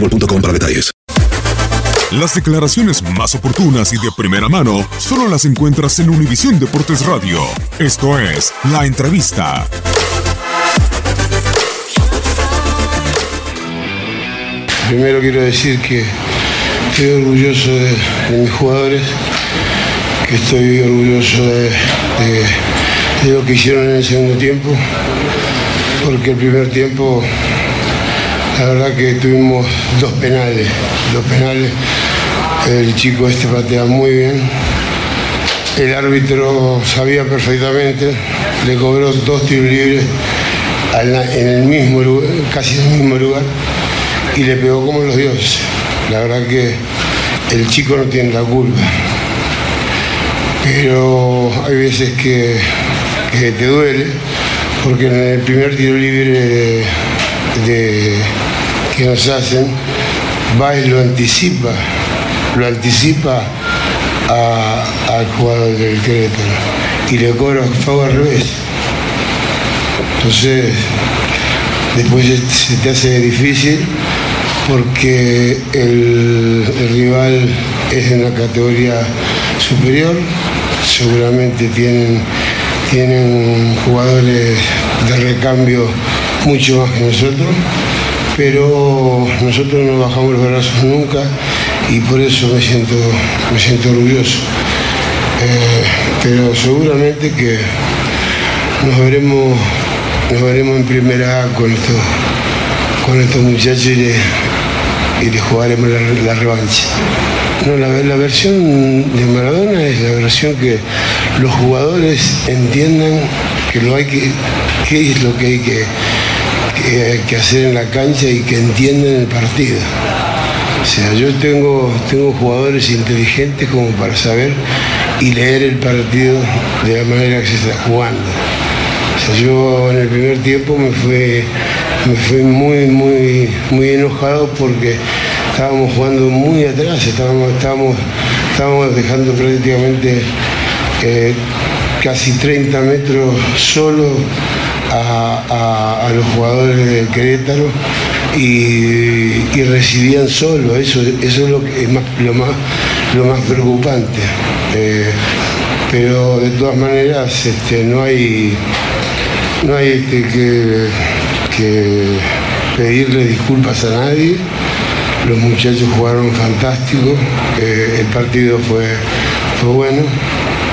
boostmobile.com para detalles. Las declaraciones más oportunas y de primera mano solo las encuentras en Univisión Deportes Radio. Esto es La Entrevista. Primero quiero decir que estoy orgulloso de, de mis jugadores, que estoy orgulloso de, de- de lo que hicieron en el segundo tiempo, porque el primer tiempo, la verdad que tuvimos dos penales, dos penales. El chico este patea muy bien. El árbitro sabía perfectamente, le cobró dos tiros libres en el mismo lugar, casi en el mismo lugar, y le pegó como los dioses. La verdad que el chico no tiene la culpa. Pero hay veces que te duele, porque en el primer tiro libre de- que nos hacen, y lo anticipa, lo anticipa a- al jugador del Querétaro y le cobra todo al revés. Entonces, después se- te hace difícil porque el, el rival es de una categoría superior, seguramente tienen, tienen jugadores de recambio mucho más que nosotros, pero nosotros no bajamos los brazos nunca y por eso me siento, me siento orgulloso. Eh, pero seguramente que nos veremos, nos veremos en primera con estos, con estos muchachos y le, y le jugaremos la, la revancha. No, la, la versión de Maradona es la versión que los jugadores entiendan que lo hay que, qué es lo que hay que, que hacer en la cancha y que entiendan el partido. O sea, yo tengo, tengo jugadores inteligentes como para saber y leer el partido de la manera que se está jugando. O sea, yo en el primer tiempo me fui, me fui muy, muy, muy enojado porque estábamos jugando muy atrás, estábamos, estábamos, estábamos dejando prácticamente eh, casi 30 metros solo a, los jugadores del Querétaro y, y recibían solo, eso, eso es lo, más, lo más preocupante. Eh, pero de todas maneras este, no hay, no hay este, que, que pedirle disculpas a nadie. Los muchachos jugaron fantástico, eh, el partido fue, fue bueno,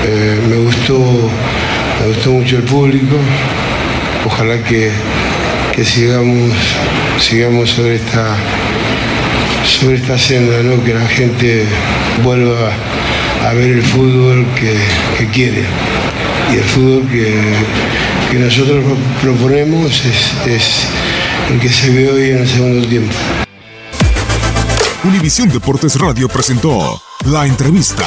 eh, me, gustó, me gustó mucho el público, ojalá que, sigamos sigamos sobre esta, sobre esta senda, ¿no? que la gente vuelva a ver el fútbol que, quiere. Y el fútbol que, que nosotros proponemos es el que se ve hoy en el segundo tiempo. Univisión Deportes Radio presentó la entrevista.